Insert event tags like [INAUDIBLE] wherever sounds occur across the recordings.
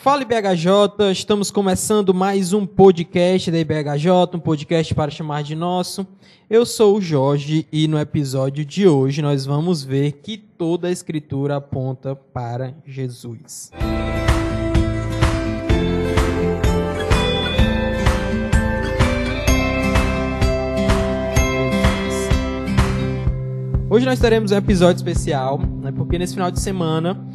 Fala IBHJ, estamos começando mais um podcast da IBHJ, um podcast para chamar de nosso. Eu sou o Jorge e no episódio de hoje nós vamos ver que toda a escritura aponta para Jesus. Hoje nós teremos um episódio especial, né, porque nesse final de semana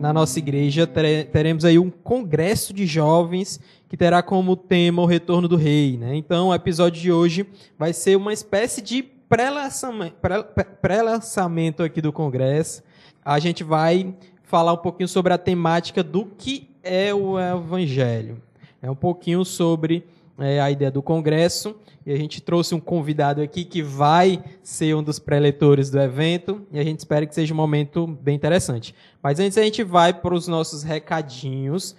na nossa igreja teremos aí um congresso de jovens que terá como tema o retorno do rei. Né? Então, o episódio de hoje vai ser uma espécie de pré-lançamento aqui do congresso. A gente vai falar um pouquinho sobre a temática do que é o evangelho. É um pouquinho sobre é, a ideia do congresso e a gente trouxe um convidado aqui que vai ser um dos preletores do evento e a gente espera que seja um momento bem interessante. Mas antes a gente vai para os nossos recadinhos.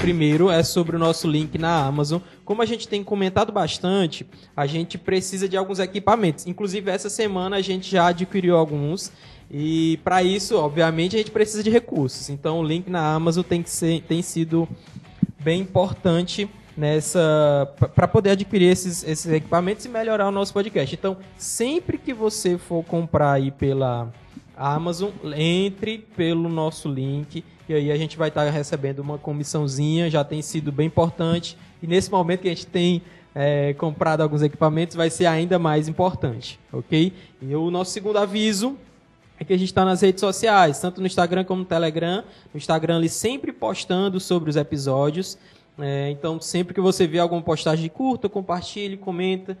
Primeiro é sobre o nosso link na Amazon. Como a gente tem comentado bastante, a gente precisa de alguns equipamentos. Inclusive, essa semana a gente já adquiriu alguns. E para isso, obviamente, a gente precisa de recursos. Então, o link na Amazon tem, que ser, tem sido bem importante nessa para poder adquirir esses, esses equipamentos e melhorar o nosso podcast. Então, sempre que você for comprar aí pela Amazon, entre pelo nosso link e aí a gente vai estar recebendo uma comissãozinha, já tem sido bem importante. E nesse momento que a gente tem é, comprado alguns equipamentos, vai ser ainda mais importante, ok? E o nosso segundo aviso é que a gente está nas redes sociais, tanto no Instagram como no Telegram. No Instagram, ali sempre postando sobre os episódios. É, então, sempre que você vê alguma postagem curta, compartilhe, comenta.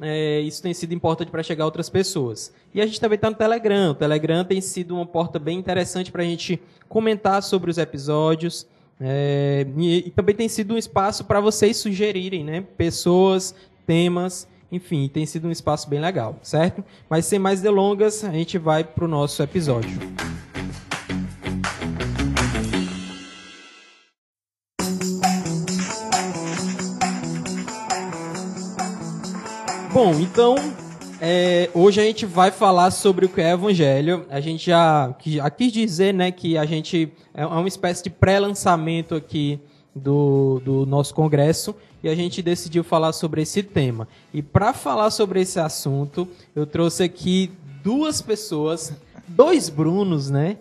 É, isso tem sido importante para chegar a outras pessoas. E a gente também está no Telegram. O Telegram tem sido uma porta bem interessante para a gente comentar sobre os episódios. É, e, e, também tem sido um espaço para vocês sugerirem né, pessoas, temas enfim, tem sido um espaço bem legal, certo? Mas sem mais delongas, a gente vai para o nosso episódio. Bom, então é, hoje a gente vai falar sobre o que é Evangelho. A gente já, já quis dizer, né, que a gente é uma espécie de pré-lançamento aqui do, do nosso congresso e a gente decidiu falar sobre esse tema. E para falar sobre esse assunto, eu trouxe aqui duas pessoas, dois Brunos, né?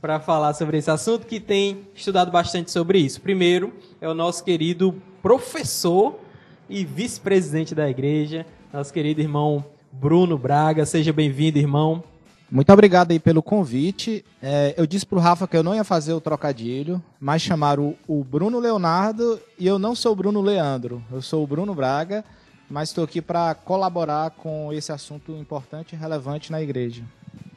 Para falar sobre esse assunto que tem estudado bastante sobre isso. Primeiro é o nosso querido professor e vice-presidente da igreja, nosso querido irmão Bruno Braga. Seja bem-vindo, irmão. Muito obrigado aí pelo convite. É, eu disse pro Rafa que eu não ia fazer o trocadilho, mas chamaram o, o Bruno Leonardo e eu não sou o Bruno Leandro. Eu sou o Bruno Braga, mas estou aqui para colaborar com esse assunto importante e relevante na igreja.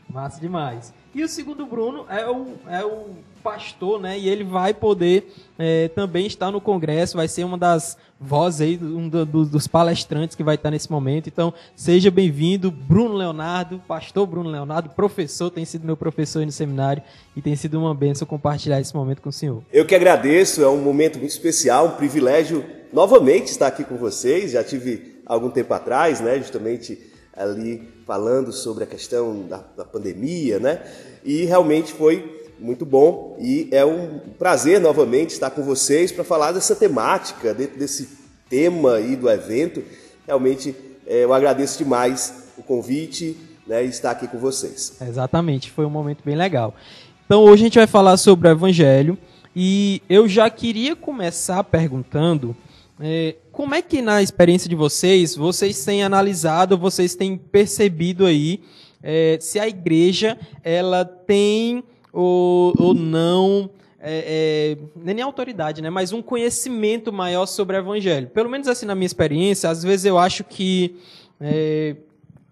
Massa demais. E o segundo Bruno é o, é o pastor, né? E ele vai poder é, também estar no congresso, vai ser uma das vozes aí, um do, do, dos palestrantes que vai estar nesse momento. Então, seja bem-vindo, Bruno Leonardo, pastor Bruno Leonardo, professor, tem sido meu professor aí no seminário e tem sido uma bênção compartilhar esse momento com o senhor. Eu que agradeço, é um momento muito especial, um privilégio novamente estar aqui com vocês. Já tive algum tempo atrás, né? Justamente ali falando sobre a questão da, da pandemia, né? E realmente foi muito bom e é um prazer novamente estar com vocês para falar dessa temática, desse tema aí do evento. Realmente é, eu agradeço demais o convite né, e estar aqui com vocês. Exatamente, foi um momento bem legal. Então hoje a gente vai falar sobre o Evangelho e eu já queria começar perguntando é, como é que na experiência de vocês, vocês têm analisado, vocês têm percebido aí é, se a igreja ela tem ou, ou não é, é, nem autoridade, né, mas um conhecimento maior sobre o evangelho. Pelo menos assim na minha experiência, às vezes eu acho que é,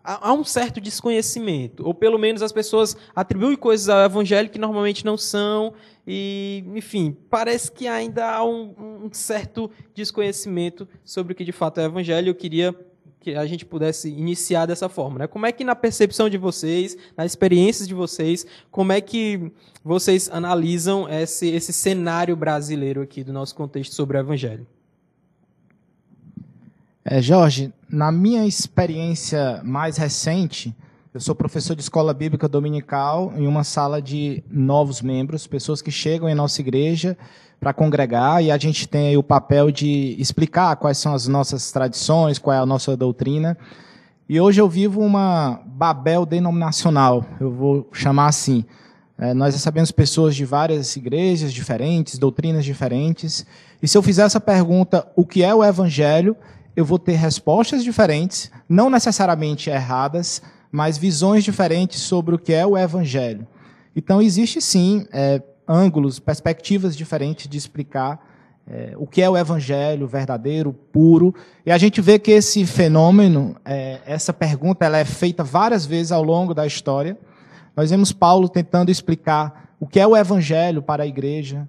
há um certo desconhecimento, ou pelo menos as pessoas atribuem coisas ao evangelho que normalmente não são, e, enfim, parece que ainda há um, um, certo desconhecimento sobre o que de fato é o evangelho. Eu queria que a gente pudesse iniciar dessa forma. Né? Como é que, na percepção de vocês, nas experiências de vocês, como é que vocês analisam esse, esse cenário brasileiro aqui do nosso contexto sobre o evangelho? É, Jorge, na minha experiência mais recente, Eu sou professor de escola bíblica dominical em uma sala de novos membros, pessoas que chegam em nossa igreja para congregar e a gente tem o papel de explicar quais são as nossas tradições, qual é a nossa doutrina. E hoje eu vivo uma Babel denominacional, eu vou chamar assim. É, nós recebemos pessoas de várias igrejas diferentes, doutrinas diferentes. E se eu fizer essa pergunta, o que é o Evangelho, eu vou ter respostas diferentes, não necessariamente erradas, mas visões diferentes sobre o que é o Evangelho. Então, existe sim é, ângulos, perspectivas diferentes de explicar é, o que é o Evangelho verdadeiro, puro. E a gente vê que esse fenômeno, é, essa pergunta, ela é feita várias vezes ao longo da história. Nós vemos Paulo tentando explicar o que é o Evangelho para a igreja.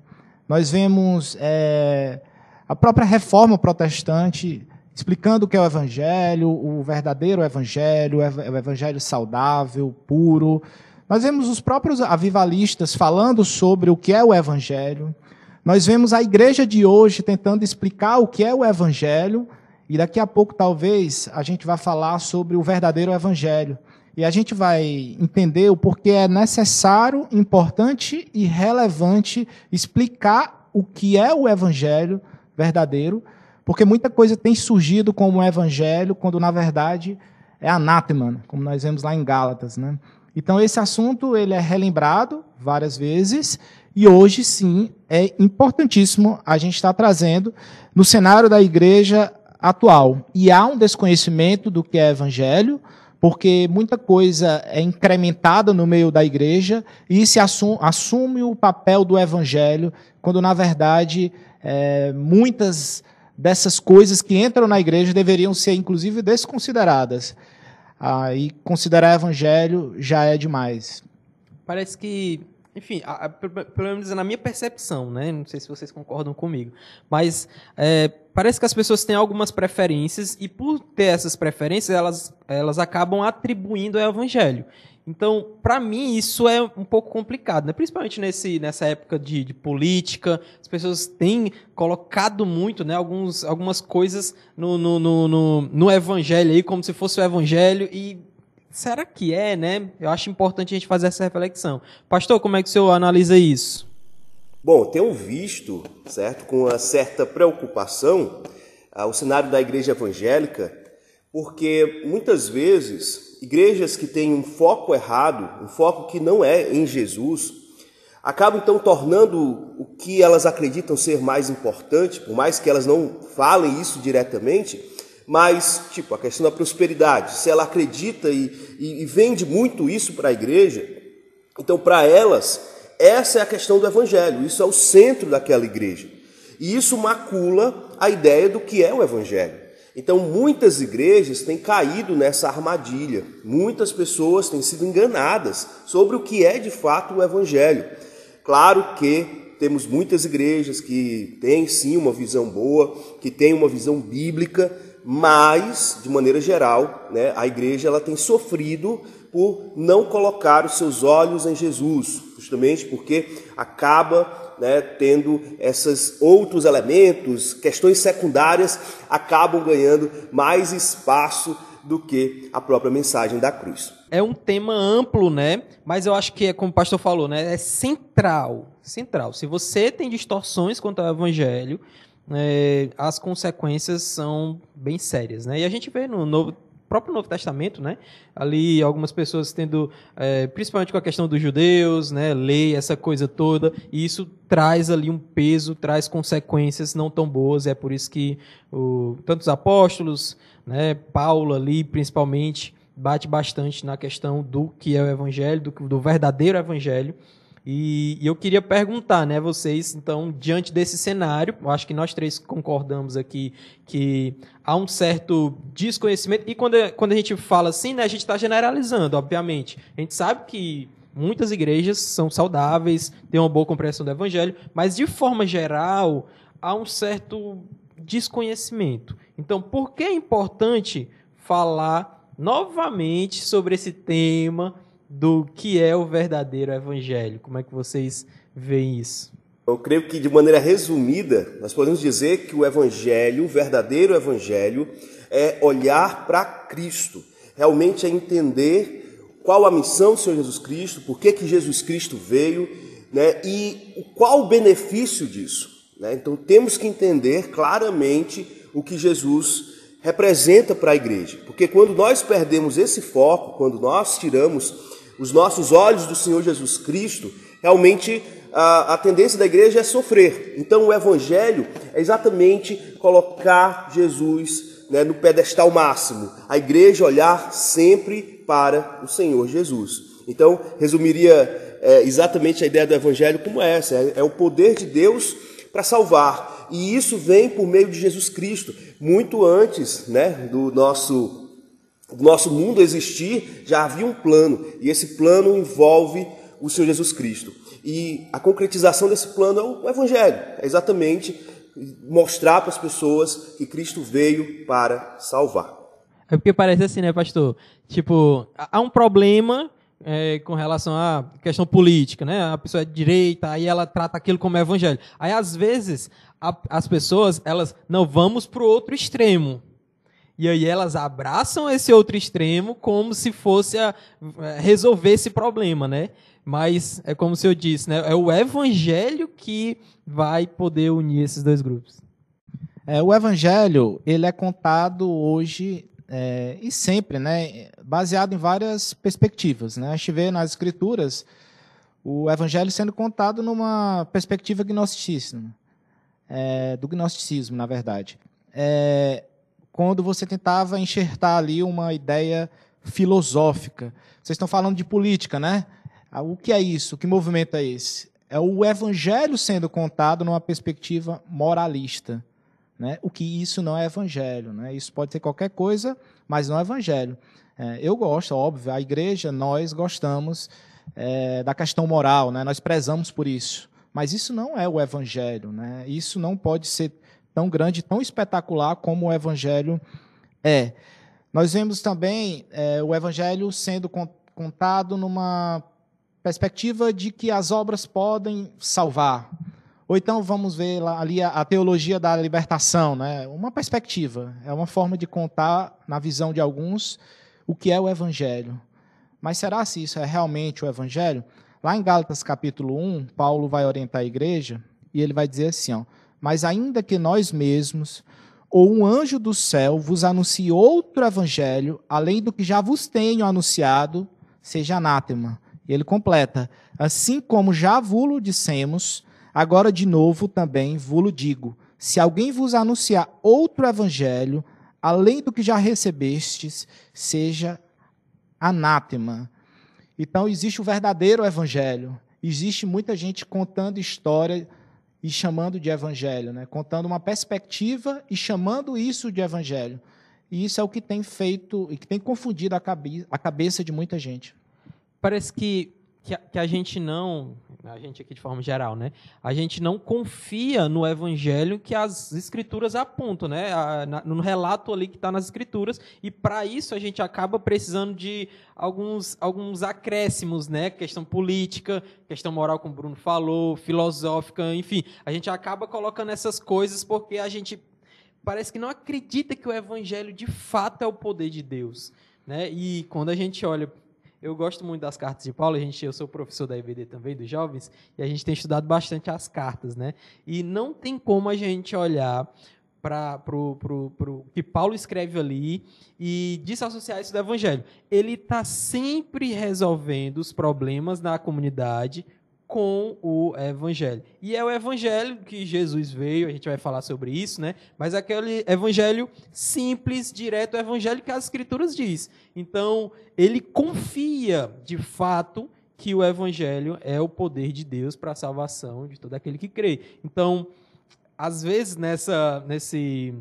Nós vemos é, a própria reforma protestante explicando o que é o Evangelho, o verdadeiro Evangelho, o Evangelho saudável, puro. Nós vemos os próprios avivalistas falando sobre o que é o Evangelho. Nós vemos a igreja de hoje tentando explicar o que é o Evangelho. E daqui a pouco, talvez, a gente vai falar sobre o verdadeiro Evangelho. E a gente vai entender o porquê é necessário, importante e relevante explicar o que é o Evangelho verdadeiro porque muita coisa tem surgido como evangelho, quando na verdade é anátema, como nós vemos lá em Gálatas. Né? Então esse assunto ele é relembrado várias vezes e hoje sim é importantíssimo a gente estar trazendo no cenário da igreja atual. E há um desconhecimento do que é evangelho, porque muita coisa é incrementada no meio da igreja e se assume, assume o papel do evangelho, quando na verdade é, muitas dessas coisas que entram na igreja deveriam ser, inclusive, desconsideradas. E considerar evangelho já é demais. Parece que, enfim, a, a, pelo menos na minha percepção, né? Não sei se vocês concordam comigo, mas é, parece que as pessoas têm algumas preferências e por ter essas preferências elas, elas acabam atribuindo ao evangelho. Então, para mim, isso é um pouco complicado, né? principalmente nesse, nessa época de, de, política. As pessoas têm colocado muito né, alguns, algumas coisas no, no, no, no, no evangelho aí, como se fosse o evangelho, e será que é, né? Eu acho importante a gente fazer essa reflexão. Pastor, como é que o senhor analisa isso? Bom, tenho visto, certo, com uma certa preocupação, ah, o cenário da igreja evangélica, porque muitas vezes igrejas que têm um foco errado, um foco que não é em Jesus, acabam então tornando o que elas acreditam ser mais importante, por mais que elas não falem isso diretamente, mas, tipo, a questão da prosperidade, se ela acredita e, e, e vende muito isso para a igreja, então para elas, essa é a questão do evangelho, isso é o centro daquela igreja. E isso macula a ideia do que é o evangelho. Então, muitas igrejas têm caído nessa armadilha, muitas pessoas têm sido enganadas sobre o que é de fato o Evangelho. Claro que temos muitas igrejas que têm sim uma visão boa, que têm uma visão bíblica, mas, de maneira geral, né, a igreja ela tem sofrido por não colocar os seus olhos em Jesus, justamente porque acaba né, tendo esses outros elementos, questões secundárias, acabam ganhando mais espaço do que a própria mensagem da cruz. É um tema amplo, né? Mas eu acho que é como o pastor falou, né? É central, central. Se você tem distorções quanto ao evangelho, é, as consequências são bem sérias, né? E a gente vê no Novo próprio Novo Testamento, né? Ali algumas pessoas tendo, é, principalmente com a questão dos judeus, né? Lei, essa coisa toda, e isso traz ali um peso, traz consequências não tão boas. É por isso que o, tantos apóstolos, né? Paulo ali, principalmente, bate bastante na questão do que é o evangelho, do, do verdadeiro evangelho e, e, eu queria perguntar, né, vocês, então, diante desse cenário, eu acho que nós três concordamos aqui que há um certo desconhecimento, e quando, quando a gente fala assim, né, a gente está generalizando, obviamente. A gente sabe que muitas igrejas são saudáveis, têm uma boa compreensão do evangelho, mas de forma geral, há um certo desconhecimento. Então, por que é importante falar novamente sobre esse tema? Do que é o verdadeiro evangelho. Como é que vocês veem isso? Eu creio que, de maneira resumida, nós podemos dizer que o evangelho, o verdadeiro evangelho, é olhar para Cristo, realmente é entender qual a missão do Senhor Jesus Cristo, por que, que Jesus Cristo veio né, e qual o benefício disso. Né? Então temos que entender claramente o que Jesus representa para a igreja, porque quando nós perdemos esse foco, quando nós tiramos os nossos olhos do Senhor Jesus Cristo, realmente a, a tendência da igreja é sofrer. Então o Evangelho é exatamente colocar Jesus né, no pedestal máximo, a igreja olhar sempre para o Senhor Jesus. Então, resumiria é, exatamente a ideia do Evangelho como essa: é, é o poder de Deus para salvar. E isso vem por meio de Jesus Cristo, muito antes né, do nosso nosso mundo existir, já havia um plano, e esse plano envolve o Senhor Jesus Cristo. E a concretização desse plano é o Evangelho, é exatamente mostrar para as pessoas que Cristo veio para salvar. É porque parece assim, né, pastor? Tipo, há um problema é, com relação à questão política, né? A pessoa é de direita, aí ela trata aquilo como evangelho. Aí, às vezes, a, as pessoas, elas, não, vamos para o outro extremo. E aí elas abraçam esse outro extremo como se fosse a, a é, resolver esse problema, né? Mas é como se eu disse, né? É o evangelho que vai poder unir esses dois grupos. É, o evangelho ele é contado hoje é, e sempre, né, baseado em várias perspectivas. Né? A gente vê nas escrituras o evangelho sendo contado numa perspectiva gnosticista, é, do gnosticismo, na verdade. É, quando você tentava enxertar ali uma ideia filosófica. Vocês estão falando de política, né? Ah, o que é isso? Que movimento é esse? É o evangelho sendo contado numa perspectiva moralista. Né? O que isso não é evangelho. Né? Isso pode ser qualquer coisa, mas não é evangelho. É, eu gosto, óbvio, a igreja, nós gostamos é, da questão moral, né? nós prezamos por isso. Mas isso não é o evangelho. Né? Isso não pode ser tão grande, tão espetacular como o evangelho é. Nós vemos também é, o evangelho sendo contado numa perspectiva de que as obras podem salvar. Ou então vamos ver lá, ali a, a, teologia da libertação, né? uma perspectiva, é uma forma de contar, na visão de alguns, o que é o Evangelho. Mas será se isso é realmente o Evangelho? Lá em Gálatas capítulo 1, Paulo vai orientar a igreja e ele vai dizer assim: ó, Mas ainda que nós mesmos, ou um anjo do céu, vos anuncie outro Evangelho, além do que já vos tenho anunciado, seja anátema e ele completa: Assim como já vulo dissemos, agora de novo também vulo digo: se alguém vos anunciar outro evangelho, além do que já recebestes, seja anátema. Então existe o verdadeiro evangelho. Existe muita gente contando história e chamando de evangelho, né? contando uma perspectiva e chamando isso de evangelho. E isso é o que tem feito e que tem confundido a, cabe a cabeça de muita gente parece que, que a, que, a, gente não, a gente aqui de forma geral, né? A gente não confia no evangelho que as escrituras apontam, né? A, na, no relato ali que está nas escrituras. E para isso a gente acaba precisando de alguns, alguns acréscimos, né? Questão política, questão moral, como o Bruno falou, filosófica, enfim. A gente acaba colocando essas coisas porque a gente parece que não acredita que o evangelho de fato é o poder de Deus. Né? E quando a gente olha eu gosto muito das cartas de Paulo, a gente, eu sou professor da IBD também, dos jovens, e a gente tem estudado bastante as cartas, né? E não tem como a gente olhar para o que Paulo escreve ali e desassociar isso do evangelho. Ele está sempre resolvendo os problemas na comunidade com o evangelho. E é o evangelho que Jesus veio, a gente vai falar sobre isso, né? Mas é aquele evangelho simples, direto, o evangelho que as escrituras diz. Então, ele confia, de fato, que o evangelho é o poder de Deus para a salvação de todo aquele que crê. Então, às vezes nessa nesse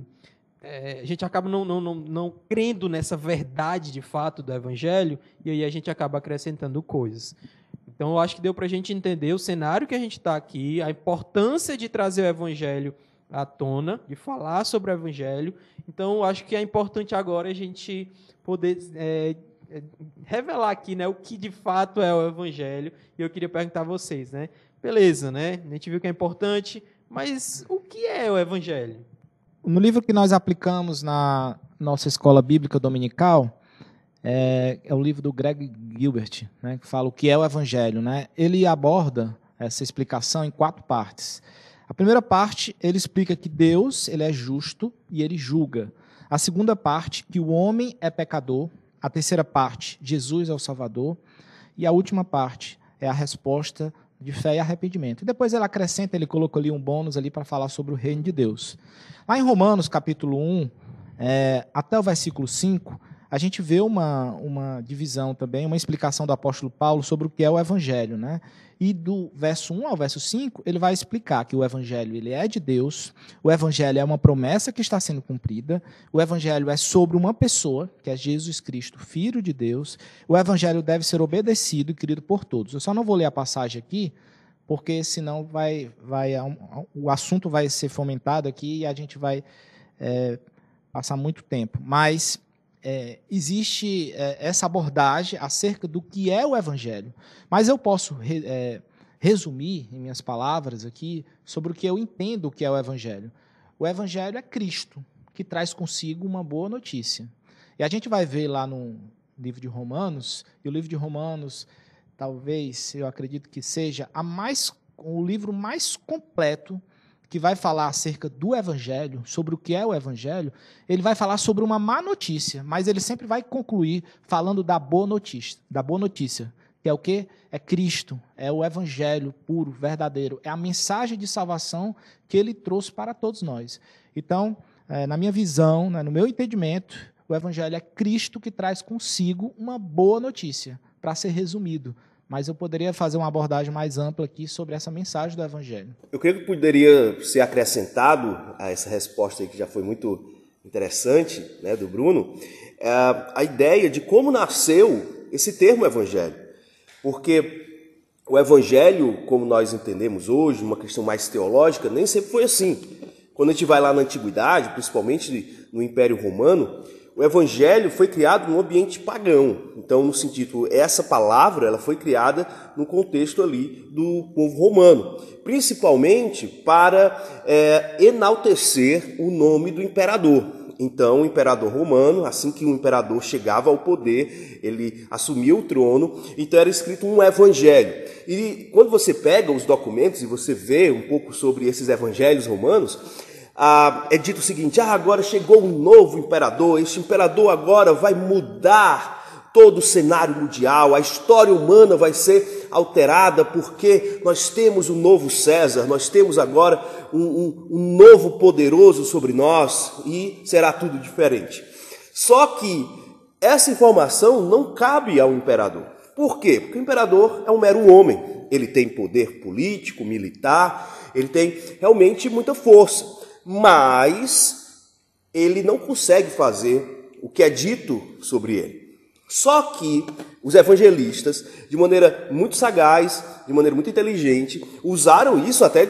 é, a gente acaba não, não, não, não crendo nessa verdade de fato do evangelho e aí a gente acaba acrescentando coisas. Então, eu acho que deu para a gente entender o cenário que a gente está aqui, a importância de trazer o Evangelho à tona, de falar sobre o Evangelho. Então, eu acho que é importante agora a gente poder é, é, revelar aqui né, o que de fato é o Evangelho. E eu queria perguntar a vocês, né? Beleza, né? A gente viu que é importante, mas o que é o Evangelho? No livro que nós aplicamos na nossa escola bíblica dominical, é, é, o livro do Greg Gilbert, né, que fala o que é o Evangelho. Né? Ele aborda essa explicação em quatro partes. A primeira parte, ele explica que Deus ele é justo e ele julga. A segunda parte, que o homem é pecador. A terceira parte, Jesus é o Salvador. E a última parte é a resposta de fé e arrependimento. E depois ele acrescenta, ele colocou ali um bônus ali para falar sobre o reino de Deus. Lá em Romanos, capítulo 1, é, até o versículo 5, a gente vê uma, uma divisão também, uma explicação do apóstolo Paulo sobre o que é o evangelho. Né? E do verso 1 ao verso 5, ele vai explicar que o evangelho ele é de Deus, o evangelho é uma promessa que está sendo cumprida, o evangelho é sobre uma pessoa, que é Jesus Cristo, filho de Deus. O evangelho deve ser obedecido e querido por todos. Eu só não vou ler a passagem aqui, porque senão vai, vai o assunto vai ser fomentado aqui e a gente vai é, passar muito tempo. Mas é, existe é, essa abordagem acerca do que é o Evangelho. Mas eu posso re, é, resumir em minhas palavras aqui sobre o que eu entendo que é o Evangelho. O Evangelho é Cristo, que traz consigo uma boa notícia. E a gente vai ver lá no livro de Romanos, e o livro de Romanos, talvez, eu acredito que seja a mais, o livro mais completo que vai falar acerca do evangelho, sobre o que é o evangelho, ele vai falar sobre uma má notícia, mas ele sempre vai concluir falando da boa notícia, da boa notícia, que é o que? É Cristo, é o evangelho puro, verdadeiro, é a mensagem de salvação que ele trouxe para todos nós. Então, é, na minha visão, né, no meu entendimento, o evangelho é Cristo que traz consigo uma boa notícia, para ser resumido mas eu poderia fazer uma abordagem mais ampla aqui sobre essa mensagem do Evangelho. Eu creio que poderia ser acrescentado a essa resposta que já foi muito interessante, né, do Bruno, é a ideia de como nasceu esse termo Evangelho. Porque o Evangelho, como nós entendemos hoje, uma questão mais teológica, nem sempre foi assim. Quando a gente vai lá na Antiguidade, principalmente no Império Romano, o evangelho foi criado num ambiente pagão. Então, no sentido, essa palavra ela foi criada no contexto ali do povo romano, principalmente para é, enaltecer o nome do imperador. Então, o imperador romano, assim que o imperador chegava ao poder, ele assumia o trono, então era escrito um evangelho. E quando você pega os documentos e você vê um pouco sobre esses evangelhos romanos, ah, é dito o seguinte: ah, agora chegou um novo imperador, este imperador agora vai mudar todo o cenário mundial, a história humana vai ser alterada porque nós temos um novo César, nós temos agora um, um, um novo poderoso sobre nós e será tudo diferente. Só que essa informação não cabe ao imperador. Por quê? Porque o imperador é um mero homem. Ele tem poder político, militar, ele tem realmente muita força mas ele não consegue fazer o que é dito sobre ele. Só que os evangelistas, de maneira muito sagaz, de maneira muito inteligente, usaram isso até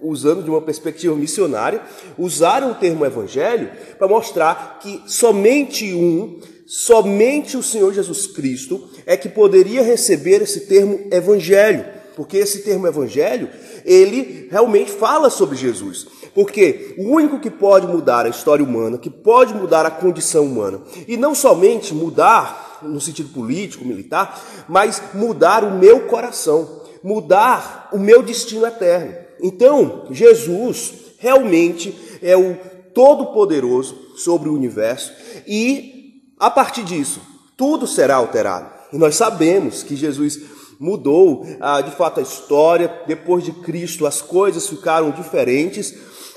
usando de uma perspectiva missionária, usaram o termo evangelho para mostrar que somente um, somente o Senhor Jesus Cristo é que poderia receber esse termo evangelho, porque esse termo evangelho, ele realmente fala sobre Jesus. Porque o único que pode mudar a história humana, que pode mudar a condição humana, e não somente mudar no sentido político, militar, mas mudar o meu coração, mudar o meu destino eterno. Então, Jesus realmente é o todo-poderoso sobre o universo e a partir disso, tudo será alterado. E nós sabemos que Jesus mudou ah, de fato a história, depois de Cristo as coisas ficaram diferentes,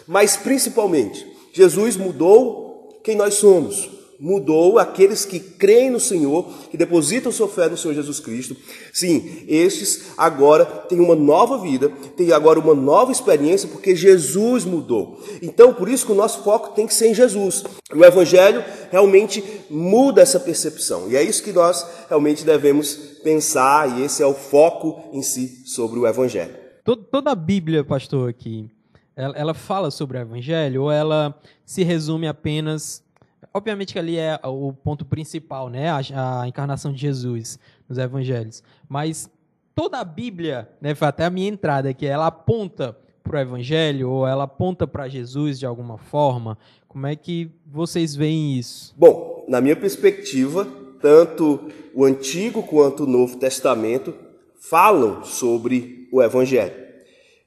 mas principalmente, Jesus mudou quem nós somos. Mudou aqueles que creem no Senhor, que depositam sua fé no Senhor Jesus Cristo. Sim, estes agora têm uma nova vida, têm agora uma nova experiência, porque Jesus mudou. Então, por isso que o nosso foco tem que ser em Jesus. O Evangelho realmente muda essa percepção. E é isso que nós realmente devemos pensar, e esse é o foco em si sobre o Evangelho. Toda a Bíblia, pastor, aqui, ela, ela fala sobre o evangelho ou ela se resume apenas obviamente que ali é o ponto principal, né, a, a, encarnação de Jesus nos evangelhos, mas toda a Bíblia, né, foi até a minha entrada aqui, ela aponta para o evangelho ou ela aponta para Jesus de alguma forma. Como é que vocês veem isso? Bom, na minha perspectiva, tanto o Antigo quanto o Novo Testamento falam sobre o Evangelho.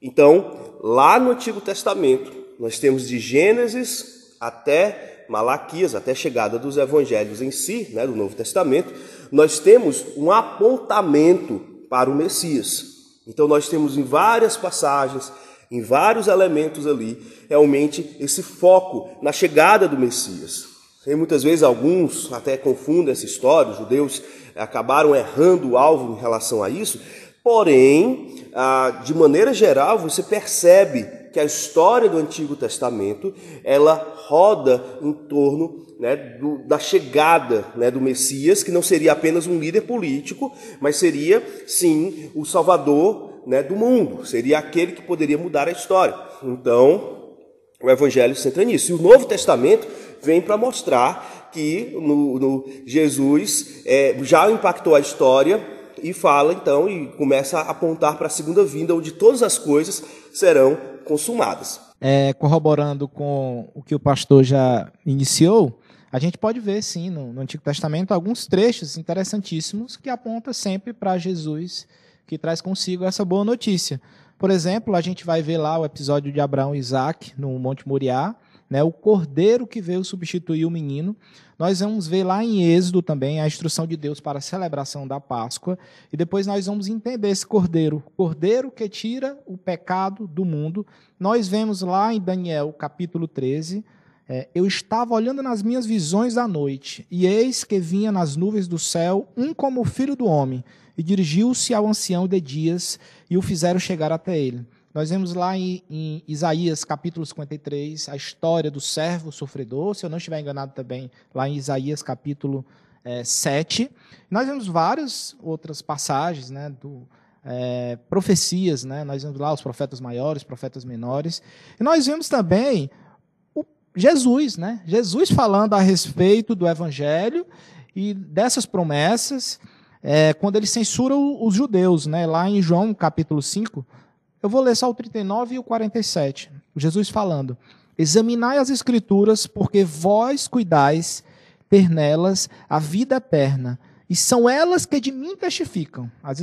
Então, lá no Antigo Testamento, nós temos de Gênesis até Malaquias, até a chegada dos evangelhos em si, né, do Novo Testamento, nós temos um apontamento para o Messias. Então, nós temos em várias passagens, em vários elementos ali, realmente esse foco na chegada do Messias. E muitas vezes alguns até confundem essa história, os judeus acabaram errando o alvo em relação a isso, porém, ah, de maneira geral, você percebe que a história do Antigo Testamento ela roda em torno né, do, da chegada né, do Messias, que não seria apenas um líder político, mas seria sim o Salvador né, do mundo, seria aquele que poderia mudar a história. Então, o Evangelho se centra nisso. E o Novo Testamento vem para mostrar que no, no Jesus é, já impactou a história e fala então e começa a apontar para a segunda vinda, onde todas as coisas serão consumadas. É, corroborando com o que o pastor já iniciou, a gente pode ver, sim, no, no Antigo Testamento, alguns trechos interessantíssimos que apontam sempre para Jesus, que traz consigo essa boa notícia. Por exemplo, a gente vai ver lá o episódio de Abraão e Isaac no Monte Moriá, né, o cordeiro que veio substituir o menino. Nós vamos ver lá em Êxodo também a instrução de Deus para a celebração da Páscoa. E depois nós vamos entender esse cordeiro, cordeiro que tira o pecado do mundo. Nós vemos lá em Daniel capítulo 13. É, eu estava olhando nas minhas visões da noite, e eis que vinha nas nuvens do céu um como o filho do homem, e dirigiu-se ao ancião de dias, e o fizeram chegar até ele. Nós vemos lá em, em, Isaías capítulo 53 a história do servo sofredor, se eu não estiver enganado também, lá em Isaías capítulo é, 7. Nós vemos várias outras passagens, né, do, é, profecias, né, nós vemos lá os profetas maiores, profetas menores. E nós vemos também o Jesus, né, Jesus falando a respeito do evangelho e dessas promessas, é, quando ele censura os judeus, né, lá em João capítulo 5, eu vou ler só o 39 e o 47. Jesus falando: Examinai as Escrituras, porque vós cuidais ter nelas a vida eterna, e são elas que de mim testificam. As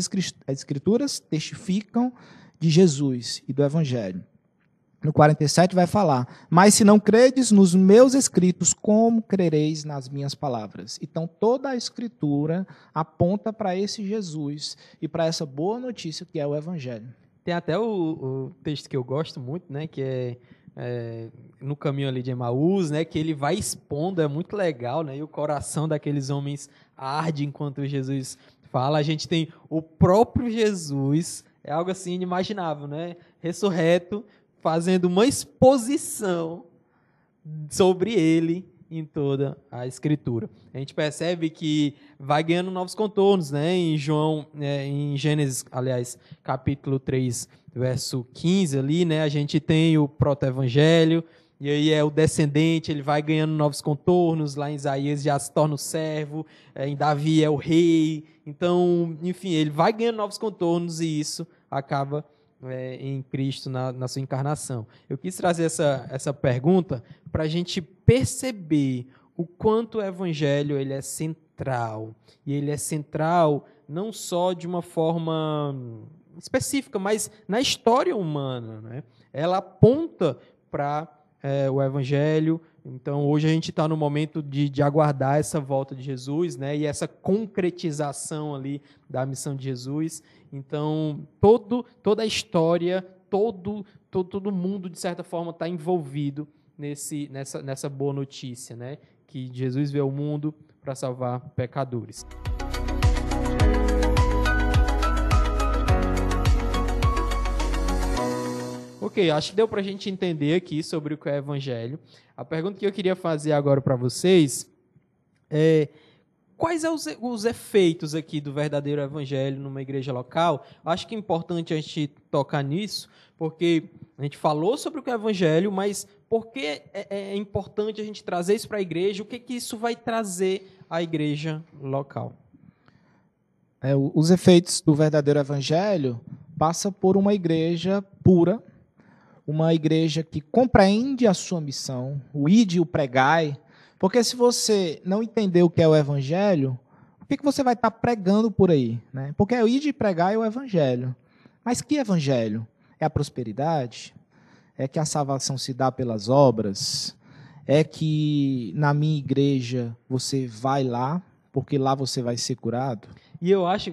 Escrituras testificam de Jesus e do Evangelho. No 47 vai falar: Mas se não credes nos meus escritos, como crereis nas minhas palavras? Então toda a Escritura aponta para esse Jesus e para essa boa notícia que é o Evangelho. Tem até o, o, texto que eu gosto muito, né? Que é, é, no caminho ali de Emaús, né? Que ele vai expondo, é muito legal, né? E o coração daqueles homens arde enquanto Jesus fala. A gente tem o próprio Jesus, é algo assim inimaginável, né? Ressurreto, fazendo uma exposição sobre ele em toda a Escritura. A gente percebe que vai ganhando novos contornos, né? Em João, é, em Gênesis, aliás, capítulo 3, verso 15 ali, né? A gente tem o proto-evangelho, e aí é o descendente, ele vai ganhando novos contornos, lá em Isaías já se torna o servo, é, em Davi é o rei. Então, enfim, ele vai ganhando novos contornos e isso acaba é, em Cristo na, na, sua encarnação. Eu quis trazer essa, essa pergunta para a gente perceber o quanto o Evangelho ele é central. E ele é central não só de uma forma específica, mas na história humana. Né? Ela aponta para é, o Evangelho. Então, hoje a gente está no momento de, de, aguardar essa volta de Jesus né? e essa concretização ali da missão de Jesus. Então, todo, toda a história, todo, todo, todo mundo, de certa forma, está envolvido nesse, nessa, nessa boa notícia, né? que Jesus veio ao mundo para salvar pecadores. Acho que deu para a gente entender aqui sobre o que é evangelho. A pergunta que eu queria fazer agora para vocês é quais são os, os, efeitos aqui do verdadeiro evangelho numa igreja local? Acho que é importante a gente tocar nisso, porque a gente falou sobre o que é evangelho, mas por que é, é importante a gente trazer isso para a igreja? O que, que isso vai trazer à igreja local? É, os efeitos do verdadeiro evangelho passa por uma igreja pura, uma igreja que compreende a sua missão, o ide e o pregai, porque se você não entender o que é o evangelho, que, que você vai estar pregando por aí? Né? Porque o ir de pregar é o evangelho. Mas que evangelho? É a prosperidade? É que a salvação se dá pelas obras? É que na minha igreja você vai lá, porque lá você vai ser curado? E eu acho,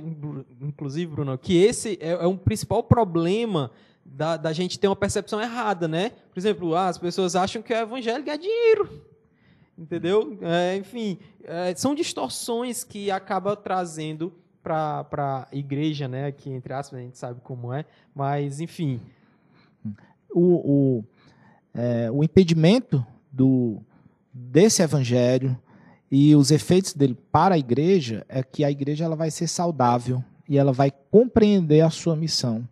inclusive, Bruno, que esse é, é um principal problema da, da, gente ter uma percepção errada, né? Por exemplo, ah, as pessoas acham que o evangelho é dinheiro. Entendeu? É, enfim, é, são distorções que acaba trazendo para a igreja, né? Aqui, entre aspas, a gente sabe como é, mas, enfim. O, o, é, o impedimento do, desse evangelho e os efeitos dele para a igreja é que a igreja ela vai ser saudável e ela vai compreender a sua missão.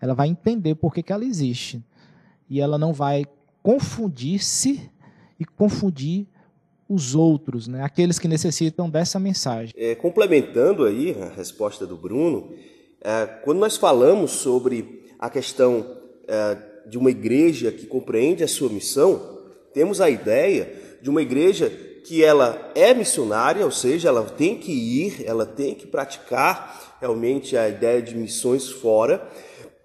Ela vai entender por que, que ela existe. E ela não vai confundir-se e confundir os outros, né? aqueles que necessitam dessa mensagem. É, complementando aí a resposta do Bruno, é, quando nós falamos sobre a questão é, de uma igreja que compreende a sua missão, temos a ideia de uma igreja que ela é missionária, ou seja, ela tem que ir, ela tem que praticar realmente a ideia de missões fora,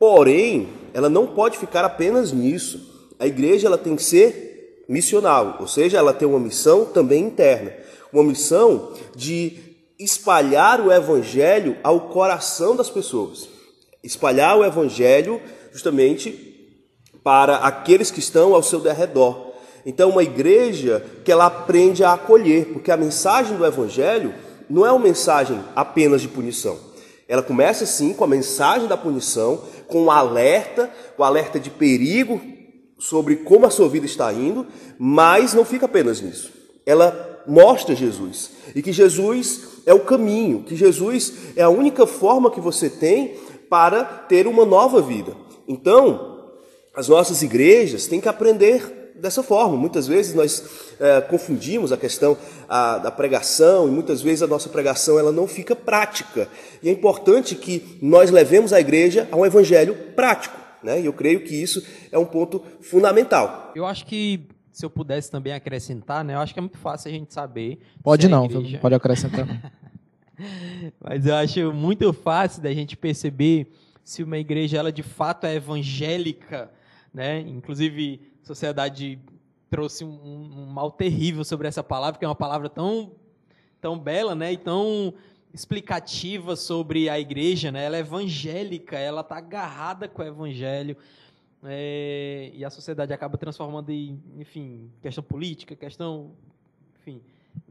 porém, ela não pode ficar apenas nisso. A igreja ela tem que ser missional, ou seja, ela tem uma missão também interna, uma missão de espalhar o evangelho ao coração das pessoas. Espalhar o evangelho justamente para aqueles que estão ao seu derredor. Então, uma igreja que ela aprende a acolher, porque a mensagem do evangelho não é uma mensagem apenas de punição. Ela começa sim com a mensagem da punição, com o alerta, o alerta de perigo sobre como a sua vida está indo, mas não fica apenas nisso. Ela mostra Jesus e que Jesus é o caminho, que Jesus é a única forma que você tem para ter uma nova vida. Então, as nossas igrejas têm que aprender dessa forma. Muitas vezes nós é, confundimos a questão a, da pregação e muitas vezes a nossa pregação ela não fica prática. E é importante que nós levemos a igreja a um evangelho prático. Né? E eu creio que isso é um ponto fundamental. Eu acho que se eu pudesse também acrescentar, né? Eu acho que é muito fácil a gente saber. Pode não, igreja... pode acrescentar. [LAUGHS] Mas eu acho muito fácil da gente perceber se uma igreja ela de fato é evangélica, né? Inclusive sociedade trouxe um, um, mal terrível sobre essa palavra, que é uma palavra tão, tão bela, né? E tão explicativa sobre a igreja, né? Ela é evangélica, ela está agarrada com o evangelho. É, e a sociedade acaba transformando em, enfim, questão política, questão, enfim,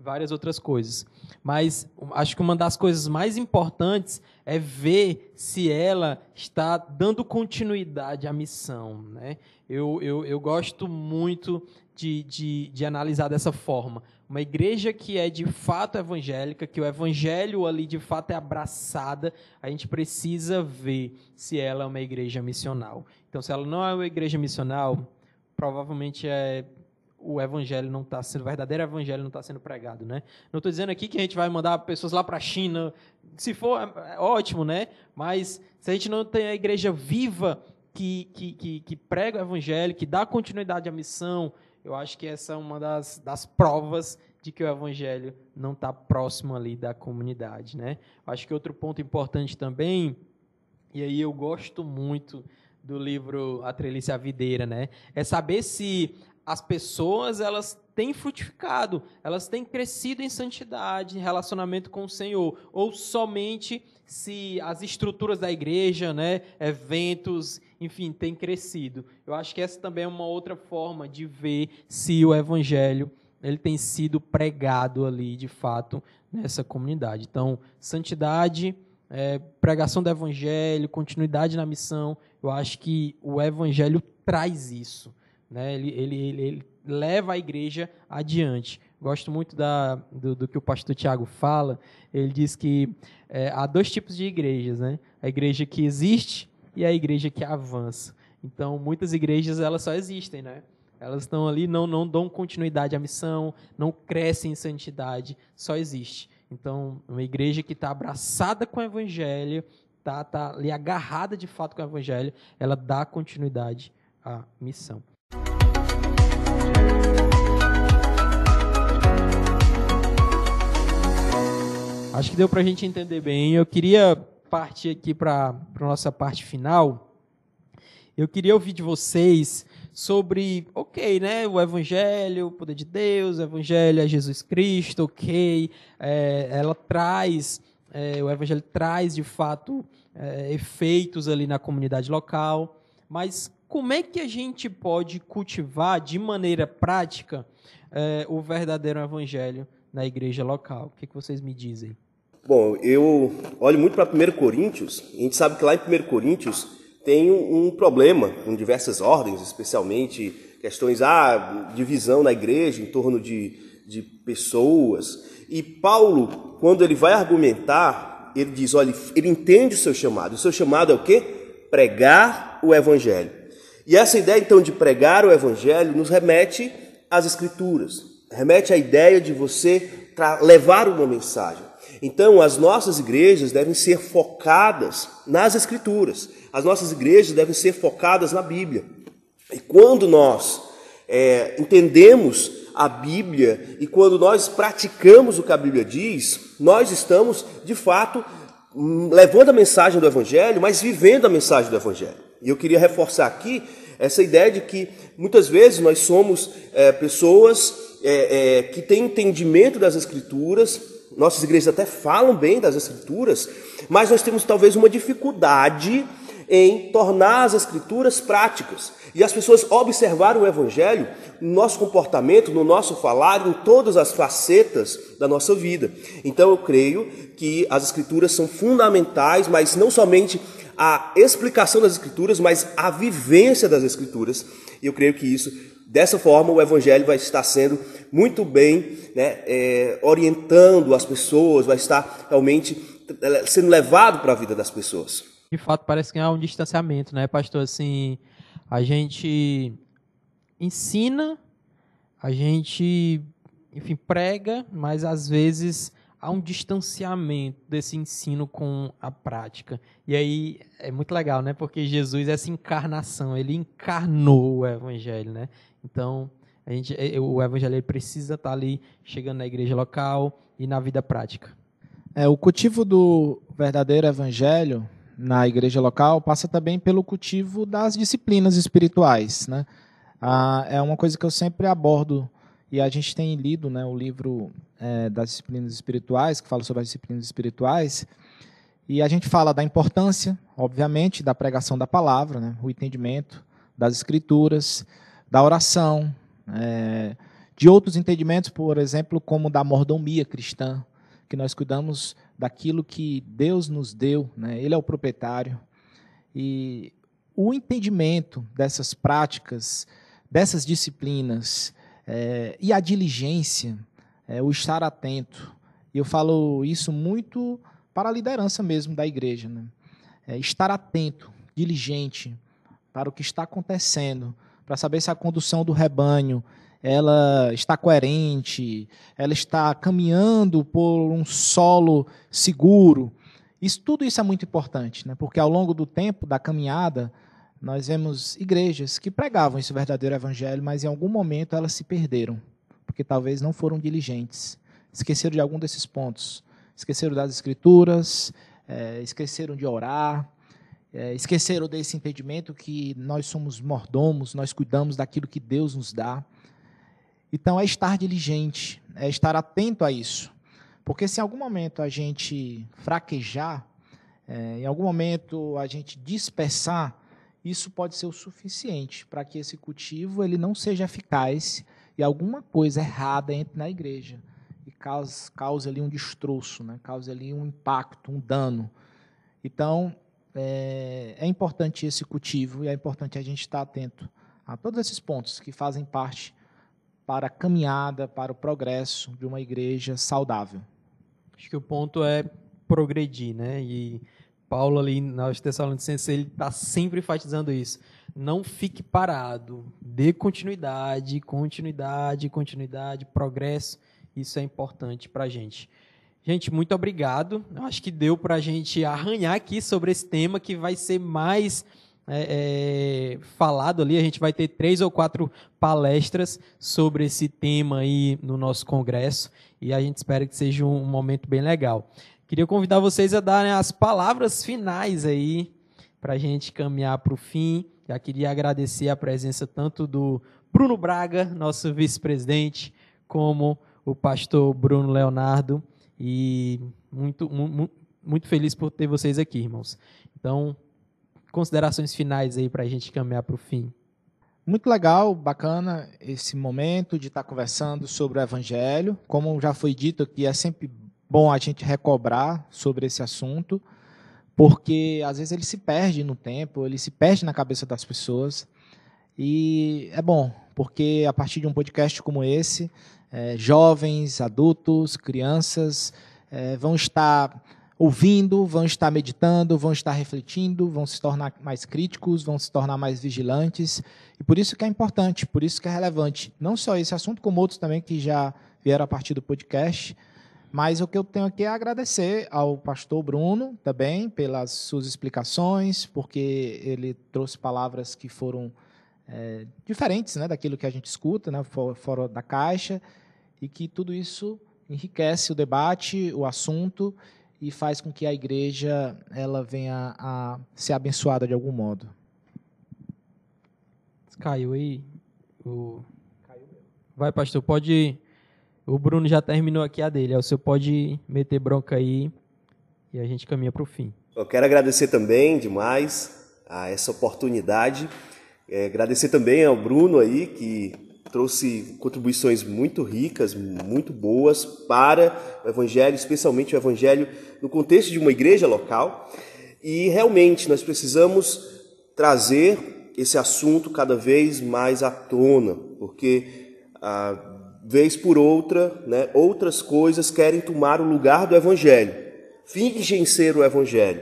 várias outras coisas. Mas acho que uma das coisas mais importantes é ver se ela está dando continuidade à missão. Né? Eu, eu, eu gosto muito de, de, de analisar dessa forma. Uma igreja que é de fato evangélica, que o evangelho ali de fato é abraçada, a gente precisa ver se ela é uma igreja missional. Então, se ela não é uma igreja missional, provavelmente é o evangelho não está sendo, o verdadeiro evangelho não está sendo pregado, né? Não estou dizendo aqui que a gente vai mandar pessoas lá para a China, se for, é, é ótimo, né? Mas se a gente não tem a igreja viva que, que, que, que prega o evangelho, que dá continuidade à missão, eu acho que essa é uma das, das provas de que o evangelho não está próximo ali da comunidade, né? Acho que outro ponto importante também, e aí eu gosto muito do livro A Trelice Videira, né? É saber se as pessoas elas têm frutificado, elas têm crescido em santidade, em relacionamento com o Senhor, ou somente se as estruturas da igreja, né, eventos, enfim, têm crescido. Eu acho que essa também é uma outra forma de ver se o evangelho ele tem sido pregado ali, de fato, nessa comunidade. Então, santidade, é, pregação do evangelho, continuidade na missão, eu acho que o evangelho traz isso. Né? Ele, ele, ele, ele leva a igreja adiante. Gosto muito da, do, do, que o pastor Tiago fala. Ele diz que é, há dois tipos de igrejas, né? A igreja que existe e a igreja que avança. Então, muitas igrejas elas só existem, né? Elas estão ali, não, não dão continuidade à missão, não crescem em santidade, só existe. Então, uma igreja que está abraçada com o evangelho, está tá ali agarrada de fato com o evangelho, ela dá continuidade à missão. Acho que deu para a gente entender bem. Eu queria partir aqui para a nossa parte final. Eu queria ouvir de vocês sobre, ok, né, o Evangelho, o poder de Deus, o Evangelho é Jesus Cristo, ok, é, ela traz, é, o Evangelho traz de fato é, efeitos ali na comunidade local, mas como é que a gente pode cultivar de maneira prática é, o verdadeiro Evangelho na igreja local? O que, que vocês me dizem? Bom, eu olho muito para 1 Coríntios, a gente sabe que lá em 1 Coríntios tem um problema com diversas ordens, especialmente questões, ah, divisão na igreja em torno de, de pessoas. E Paulo, quando ele vai argumentar, ele diz, olha, ele entende o seu chamado. O seu chamado é o quê? Pregar o evangelho. E essa ideia, então, de pregar o evangelho nos remete às escrituras. Remete à ideia de você levar uma mensagem. Então, as nossas igrejas devem ser focadas nas Escrituras, as nossas igrejas devem ser focadas na Bíblia. E quando nós é, entendemos a Bíblia e quando nós praticamos o que a Bíblia diz, nós estamos, de fato, hum, levando a mensagem do Evangelho, mas vivendo a mensagem do Evangelho. E eu queria reforçar aqui essa ideia de que muitas vezes nós somos é, pessoas é, é, que têm entendimento das Escrituras, nossas igrejas até falam bem das Escrituras, mas nós temos talvez uma dificuldade em tornar as Escrituras práticas. E as pessoas observaram o Evangelho no nosso comportamento, no nosso falar, em todas as facetas da nossa vida. Então eu creio que as Escrituras são fundamentais, mas não somente a explicação das Escrituras, mas a vivência das Escrituras. E eu creio que isso, dessa forma, o Evangelho vai estar sendo muito bem né, é, orientando as pessoas, vai estar realmente é, sendo levado para a vida das pessoas. De fato, parece que há um distanciamento, né, pastor? Assim, a gente ensina, a gente, enfim, prega, mas às vezes há um distanciamento desse ensino com a prática. E aí é muito legal, né? Porque Jesus é essa encarnação, ele encarnou o evangelho, né? Então, a gente, o evangelho precisa estar ali chegando na igreja local e na vida prática. É, o cultivo do verdadeiro evangelho na igreja local passa também pelo cultivo das disciplinas espirituais. Né? Ah, é uma coisa que eu sempre abordo, e a gente tem lido né, o livro é, das disciplinas espirituais, que fala sobre as disciplinas espirituais, e a gente fala da importância, obviamente, da pregação da palavra, né, o entendimento das escrituras, da oração, é, de outros entendimentos, por exemplo, como da mordomia cristã, que nós cuidamos daquilo que Deus nos deu, né? Ele é o proprietário. E o entendimento dessas práticas, dessas disciplinas é, e a diligência, é, o estar atento. E eu falo isso muito para a liderança mesmo da igreja. Né? É, estar atento, diligente para o que está acontecendo, para saber se a condução do rebanho ela está coerente, ela está caminhando por um solo seguro. Isso, tudo isso é muito importante, né? porque ao longo do tempo da caminhada, nós vemos igrejas que pregavam esse verdadeiro evangelho, mas em algum momento elas se perderam, porque talvez não foram diligentes, esqueceram de algum desses pontos, esqueceram das escrituras, é, esqueceram de orar, é, esqueceram desse entendimento que nós somos mordomos, nós cuidamos daquilo que Deus nos dá. Então, é estar diligente, é estar atento a isso. Porque se em algum momento a gente fraquejar, é, em algum momento a gente dispersar, isso pode ser o suficiente para que esse cultivo ele não seja eficaz e alguma coisa errada entre na igreja e cause, cause ali um destroço, né? cause ali um impacto, um dano. Então, é, é importante esse cultivo e é importante a gente estar atento a todos esses pontos que fazem parte para a caminhada, para o progresso de uma igreja saudável. Acho que o ponto é progredir, né? E Paulo ali na Tessalonicenses ele está sempre enfatizando isso. Não fique parado, dê continuidade, continuidade, continuidade, progresso. Isso é importante para a gente. Gente, muito obrigado. Acho que deu para a gente arranhar aqui sobre esse tema que vai ser mais é, é, falado ali. A gente vai ter três ou quatro palestras sobre esse tema aí no nosso congresso e a gente espera que seja um momento bem legal. Queria convidar vocês a darem as palavras finais aí para a gente caminhar para o fim. Já queria agradecer a presença tanto do Bruno Braga, nosso vice-presidente, como o pastor Bruno Leonardo. E muito, muito, muito feliz por ter vocês aqui, irmãos. Então, considerações finais aí para a gente caminhar para o fim. Muito legal, bacana esse momento de estar conversando sobre o Evangelho. Como já foi dito aqui, é sempre bom a gente recobrar sobre esse assunto, porque às vezes ele se perde no tempo, ele se perde na cabeça das pessoas. E é bom, porque a partir de um podcast como esse, é, jovens, adultos, crianças é, vão estar ouvindo, vão estar meditando, vão estar refletindo, vão se tornar mais críticos, vão se tornar mais vigilantes. E por isso que é importante, por isso que é relevante. Não só esse assunto, como outros também que já vieram a partir do podcast. Mas o que eu tenho aqui é agradecer ao pastor Bruno também pelas suas explicações, porque ele trouxe palavras que foram é, diferentes né, daquilo que a gente escuta, né, fora da caixa, e que tudo isso enriquece o debate, o assunto e faz com que a igreja ela venha a ser abençoada de algum modo. Caiu aí. O... Vai, pastor, pode. O Bruno já terminou aqui a dele. O senhor pode meter bronca aí e a gente caminha para o fim. Eu quero agradecer também demais a essa oportunidade. É, agradecer também ao Bruno aí que trouxe contribuições muito ricas, muito boas para o Evangelho, especialmente o Evangelho no contexto de uma igreja local. E realmente nós precisamos trazer esse assunto cada vez mais à tona, porque a vez por outra, né, outras coisas querem tomar o lugar do Evangelho, fingem ser o Evangelho.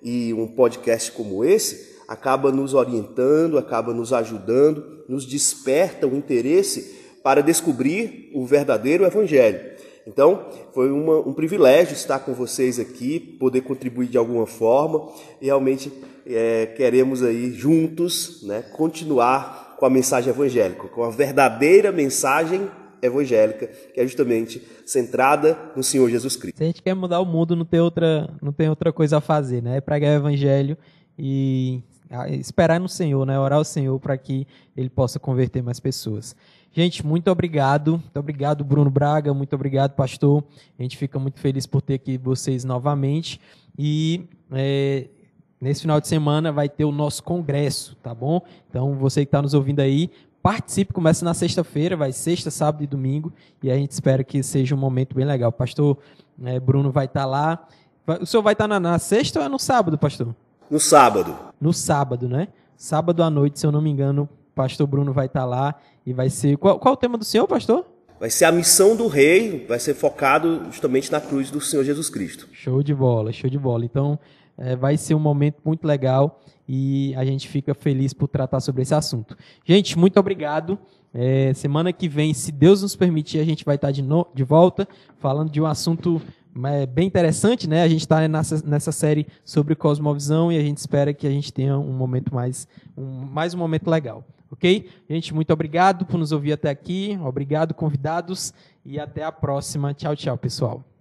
E um podcast como esse acaba nos orientando, acaba nos ajudando, nos desperta o interesse para descobrir o verdadeiro Evangelho. Então, foi uma, um privilégio estar com vocês aqui, poder contribuir de alguma forma. E realmente é, queremos aí juntos né, continuar com a mensagem evangélica, com a verdadeira mensagem evangélica, que é justamente centrada no Senhor Jesus Cristo. Se a gente quer mudar o mundo, não tem outra, não tem outra coisa a fazer, né? É pregar o evangelho e esperar no Senhor, né? Orar ao Senhor para que Ele possa converter mais pessoas. Gente, muito obrigado. Muito obrigado, Bruno Braga. Muito obrigado, pastor. A gente fica muito feliz por ter aqui vocês novamente. E é, nesse final de semana vai ter o nosso congresso, tá bom? Então, você que está nos ouvindo aí, participe. Começa na sexta-feira, vai sexta, sábado e domingo. E a gente espera que seja um momento bem legal. Pastor é, Bruno vai estar tá lá. O senhor vai estar tá na, na sexta ou é no sábado, pastor? No sábado. No sábado, né? Sábado à noite, se eu não me engano, o pastor Bruno vai estar lá e vai ser. Qual, qual o tema do senhor, pastor? Vai ser a missão do rei, vai ser focado justamente na cruz do Senhor Jesus Cristo. Show de bola, show de bola. Então, é, vai ser um momento muito legal e a gente fica feliz por tratar sobre esse assunto. Gente, muito obrigado. É, semana que vem, se Deus nos permitir, a gente vai estar de, no, de volta falando de um assunto é bem interessante, né? A gente está nessa, nessa série sobre cosmovisão e a gente espera que a gente tenha um momento mais um, mais um momento legal, ok? Gente, muito obrigado por nos ouvir até aqui, obrigado convidados e até a próxima. Tchau, tchau, pessoal.